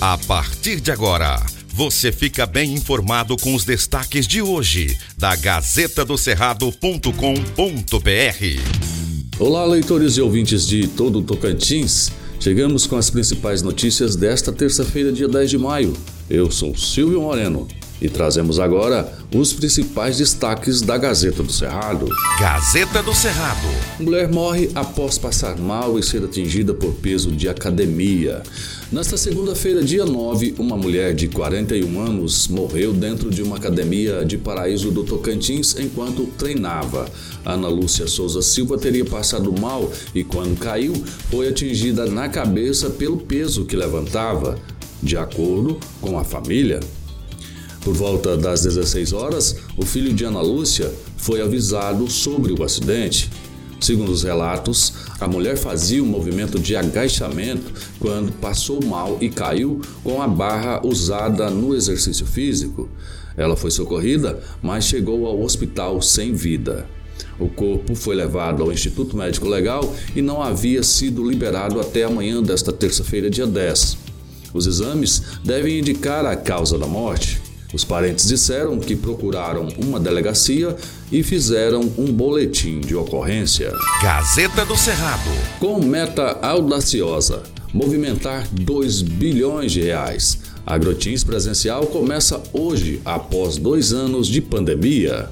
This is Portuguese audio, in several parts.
A partir de agora, você fica bem informado com os destaques de hoje da Gazeta do Cerrado.com.br. Olá, leitores e ouvintes de todo o Tocantins. Chegamos com as principais notícias desta terça-feira, dia 10 de maio. Eu sou Silvio Moreno e trazemos agora os principais destaques da Gazeta do Cerrado. Gazeta do Cerrado. Mulher morre após passar mal e ser atingida por peso de academia. Nesta segunda-feira, dia 9, uma mulher de 41 anos morreu dentro de uma academia de Paraíso do Tocantins enquanto treinava. Ana Lúcia Souza Silva teria passado mal e, quando caiu, foi atingida na cabeça pelo peso que levantava. De acordo com a família, por volta das 16 horas, o filho de Ana Lúcia foi avisado sobre o acidente. Segundo os relatos, a mulher fazia um movimento de agachamento quando passou mal e caiu com a barra usada no exercício físico. Ela foi socorrida, mas chegou ao hospital sem vida. O corpo foi levado ao Instituto Médico Legal e não havia sido liberado até amanhã desta terça-feira, dia 10. Os exames devem indicar a causa da morte. Os parentes disseram que procuraram uma delegacia e fizeram um boletim de ocorrência. Gazeta do Cerrado. Com meta audaciosa, movimentar 2 bilhões de reais. A Agrotins presencial começa hoje, após dois anos de pandemia.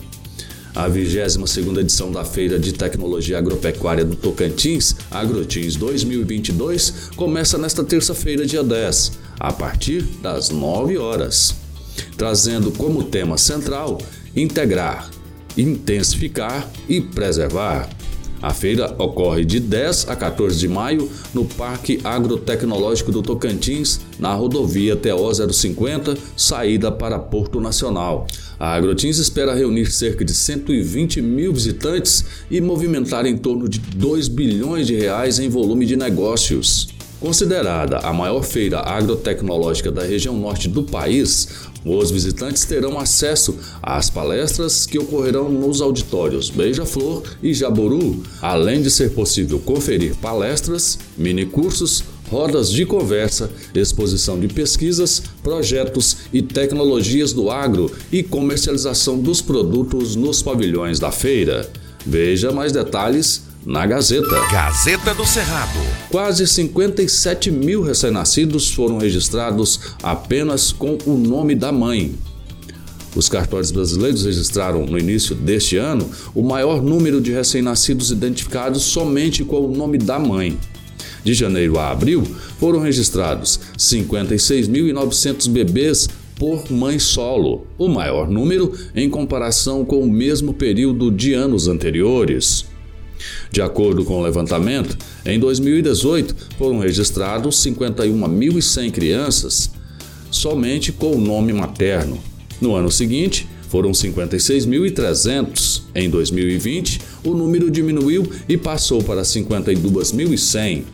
A 22ª edição da Feira de Tecnologia Agropecuária do Tocantins, Agrotins 2022, começa nesta terça-feira, dia 10, a partir das 9 horas trazendo como tema central integrar, intensificar e preservar. A feira ocorre de 10 a 14 de maio no Parque Agrotecnológico do Tocantins, na rodovia TO 050, saída para Porto Nacional. A Agrotins espera reunir cerca de 120 mil visitantes e movimentar em torno de 2 bilhões de reais em volume de negócios. Considerada a maior feira agrotecnológica da região norte do país, os visitantes terão acesso às palestras que ocorrerão nos auditórios Beija-Flor e Jaburu, além de ser possível conferir palestras, minicursos, rodas de conversa, exposição de pesquisas, projetos e tecnologias do agro e comercialização dos produtos nos pavilhões da feira. Veja mais detalhes na Gazeta. Gazeta do Cerrado. Quase 57 mil recém-nascidos foram registrados apenas com o nome da mãe. Os cartórios brasileiros registraram no início deste ano o maior número de recém-nascidos identificados somente com o nome da mãe. De janeiro a abril, foram registrados 56.900 bebês por mãe solo, o maior número em comparação com o mesmo período de anos anteriores. De acordo com o levantamento, em 2018 foram registrados 51.100 crianças somente com o nome materno. No ano seguinte, foram 56.300. Em 2020, o número diminuiu e passou para 52.100.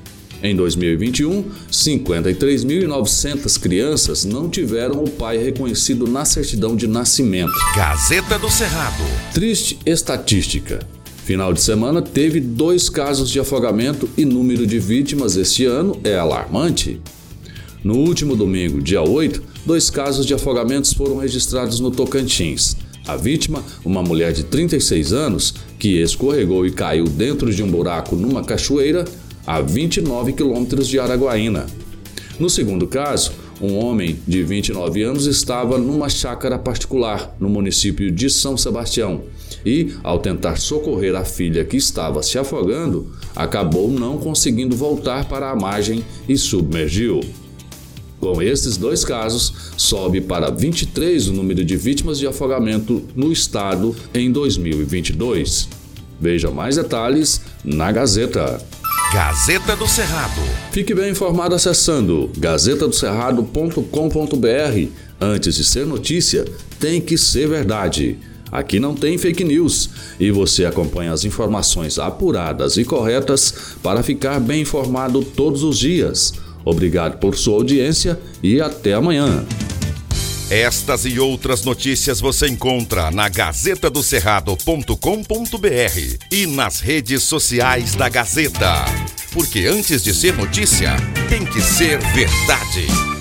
Em 2021, 53.900 crianças não tiveram o pai reconhecido na certidão de nascimento. Gazeta do Cerrado. Triste estatística. Final de semana teve dois casos de afogamento e número de vítimas este ano é alarmante. No último domingo, dia 8, dois casos de afogamentos foram registrados no Tocantins. A vítima, uma mulher de 36 anos, que escorregou e caiu dentro de um buraco numa cachoeira a 29 quilômetros de Araguaína. No segundo caso, um homem de 29 anos estava numa chácara particular no município de São Sebastião e, ao tentar socorrer a filha que estava se afogando, acabou não conseguindo voltar para a margem e submergiu. Com esses dois casos, sobe para 23 o número de vítimas de afogamento no estado em 2022. Veja mais detalhes na Gazeta. Gazeta do Cerrado. Fique bem informado acessando gazetadocerrado.com.br. Antes de ser notícia, tem que ser verdade. Aqui não tem fake news e você acompanha as informações apuradas e corretas para ficar bem informado todos os dias. Obrigado por sua audiência e até amanhã. Estas e outras notícias você encontra na gazetadocerrado.com.br e nas redes sociais da Gazeta. Porque antes de ser notícia, tem que ser verdade.